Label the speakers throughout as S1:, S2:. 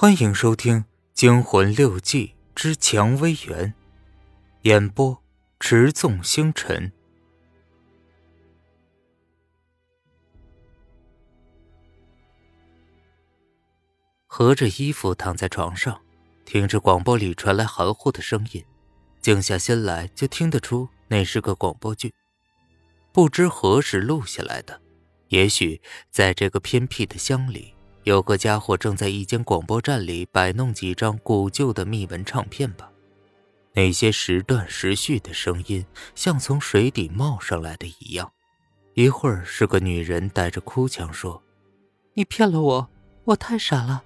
S1: 欢迎收听《惊魂六记之蔷薇园》，演播：持纵星辰。合着衣服躺在床上，听着广播里传来含糊的声音，静下心来就听得出那是个广播剧，不知何时录下来的。也许在这个偏僻的乡里。有个家伙正在一间广播站里摆弄几张古旧的密文唱片吧？那些时断时续的声音，像从水底冒上来的一样。一会儿是个女人带着哭腔说：“你骗了我，我太傻了。”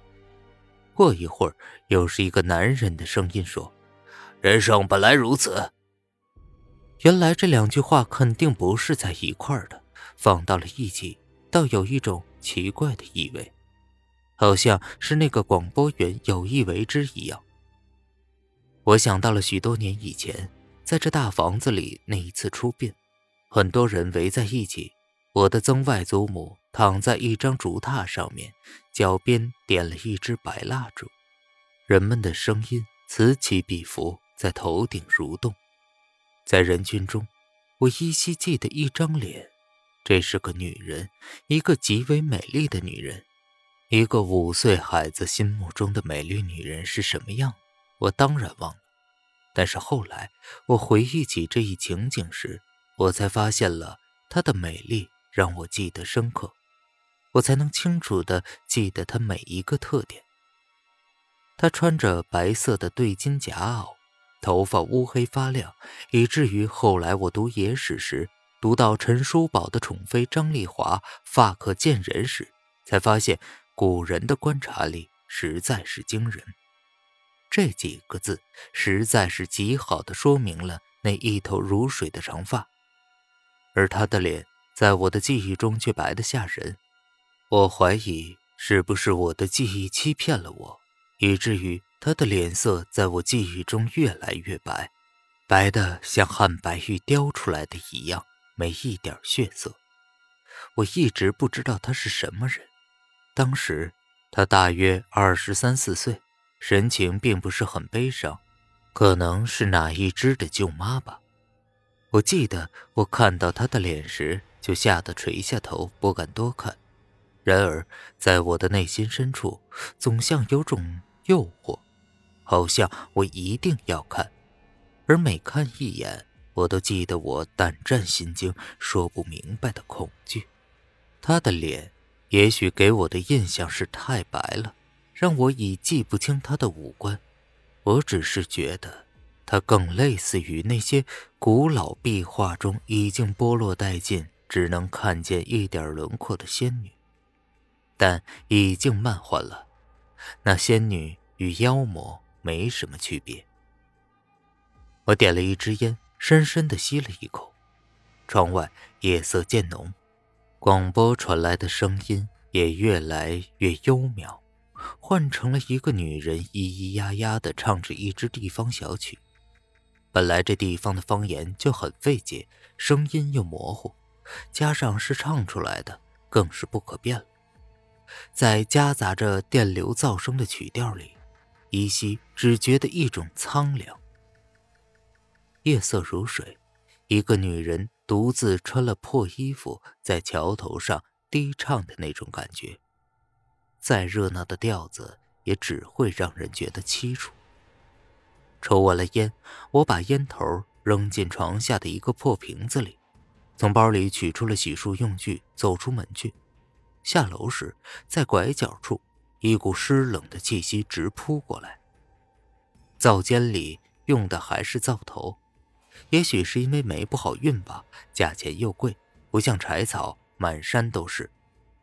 S1: 过一会儿又是一个男人的声音说：“
S2: 人生本来如此。”
S1: 原来这两句话肯定不是在一块儿的，放到了一起，倒有一种奇怪的意味。好像是那个广播员有意为之一样。我想到了许多年以前，在这大房子里那一次出殡，很多人围在一起，我的曾外祖母躺在一张竹榻上面，脚边点了一支白蜡烛，人们的声音此起彼伏，在头顶蠕动。在人群中，我依稀记得一张脸，这是个女人，一个极为美丽的女人。一个五岁孩子心目中的美丽女人是什么样？我当然忘了。但是后来我回忆起这一情景时，我才发现了她的美丽让我记得深刻，我才能清楚地记得她每一个特点。她穿着白色的对襟夹袄，头发乌黑发亮，以至于后来我读野史时，读到陈叔宝的宠妃张丽华发可见人时，才发现。古人的观察力实在是惊人，这几个字实在是极好的说明了那一头如水的长发，而他的脸在我的记忆中却白得吓人。我怀疑是不是我的记忆欺骗了我，以至于他的脸色在我记忆中越来越白，白的像汉白玉雕出来的一样，没一点血色。我一直不知道他是什么人。当时他大约二十三四岁，神情并不是很悲伤，可能是哪一只的舅妈吧。我记得我看到他的脸时，就吓得垂下头，不敢多看。然而在我的内心深处，总像有种诱惑，好像我一定要看。而每看一眼，我都记得我胆战心惊、说不明白的恐惧。他的脸。也许给我的印象是太白了，让我已记不清他的五官。我只是觉得，他更类似于那些古老壁画中已经剥落殆尽、只能看见一点轮廓的仙女。但已经漫画了，那仙女与妖魔没什么区别。我点了一支烟，深深的吸了一口。窗外夜色渐浓。广播传来的声音也越来越幽渺，换成了一个女人咿咿呀呀的唱着一支地方小曲。本来这地方的方言就很费解，声音又模糊，加上是唱出来的，更是不可辨了。在夹杂着电流噪声的曲调里，依稀只觉得一种苍凉。夜色如水，一个女人。独自穿了破衣服，在桥头上低唱的那种感觉，再热闹的调子也只会让人觉得凄楚。抽完了烟，我把烟头扔进床下的一个破瓶子里，从包里取出了洗漱用具，走出门去。下楼时，在拐角处，一股湿冷的气息直扑过来。灶间里用的还是灶头。也许是因为煤不好运吧，价钱又贵，不像柴草满山都是。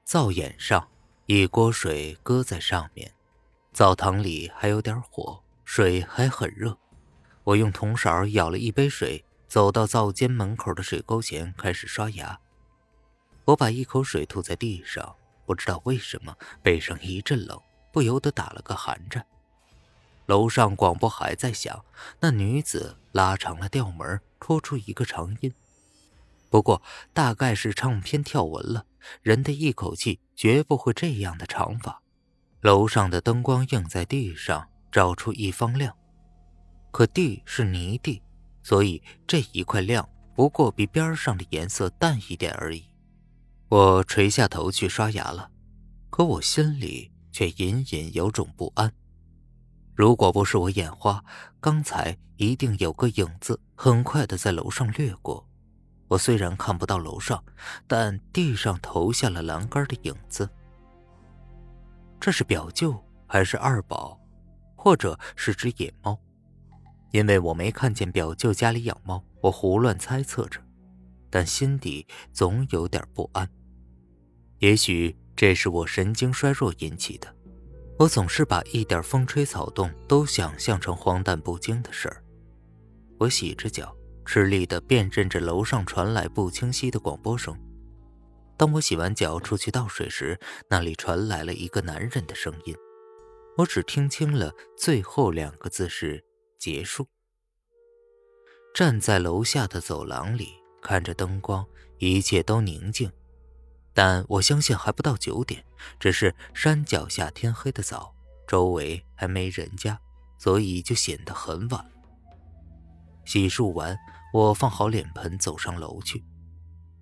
S1: 灶眼上一锅水搁在上面，灶堂里还有点火，水还很热。我用铜勺舀了一杯水，走到灶间门口的水沟前开始刷牙。我把一口水吐在地上，不知道为什么背上一阵冷，不由得打了个寒颤。楼上广播还在响，那女子拉长了调门，拖出一个长音。不过大概是唱片跳文了，人的一口气绝不会这样的长法。楼上的灯光映在地上，照出一方亮。可地是泥地，所以这一块亮不过比边上的颜色淡一点而已。我垂下头去刷牙了，可我心里却隐隐有种不安。如果不是我眼花，刚才一定有个影子很快的在楼上掠过。我虽然看不到楼上，但地上投下了栏杆的影子。这是表舅还是二宝，或者是只野猫？因为我没看见表舅家里养猫，我胡乱猜测着，但心底总有点不安。也许这是我神经衰弱引起的，我总是把一点风吹草动都想象成荒诞不经的事儿。我洗着脚，吃力地辨认着楼上传来不清晰的广播声。当我洗完脚出去倒水时，那里传来了一个男人的声音，我只听清了最后两个字是。结束。站在楼下的走廊里，看着灯光，一切都宁静。但我相信还不到九点，只是山脚下天黑的早，周围还没人家，所以就显得很晚。洗漱完，我放好脸盆，走上楼去。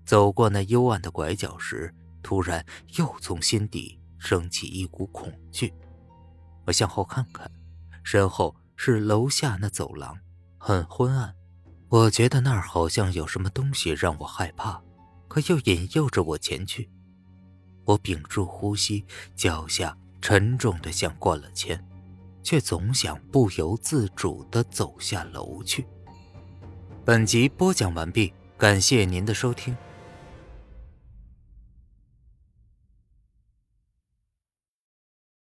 S1: 走过那幽暗的拐角时，突然又从心底升起一股恐惧。我向后看看，身后。是楼下那走廊，很昏暗。我觉得那儿好像有什么东西让我害怕，可又引诱着我前去。我屏住呼吸，脚下沉重的像灌了铅，却总想不由自主的走下楼去。本集播讲完毕，感谢您的收听。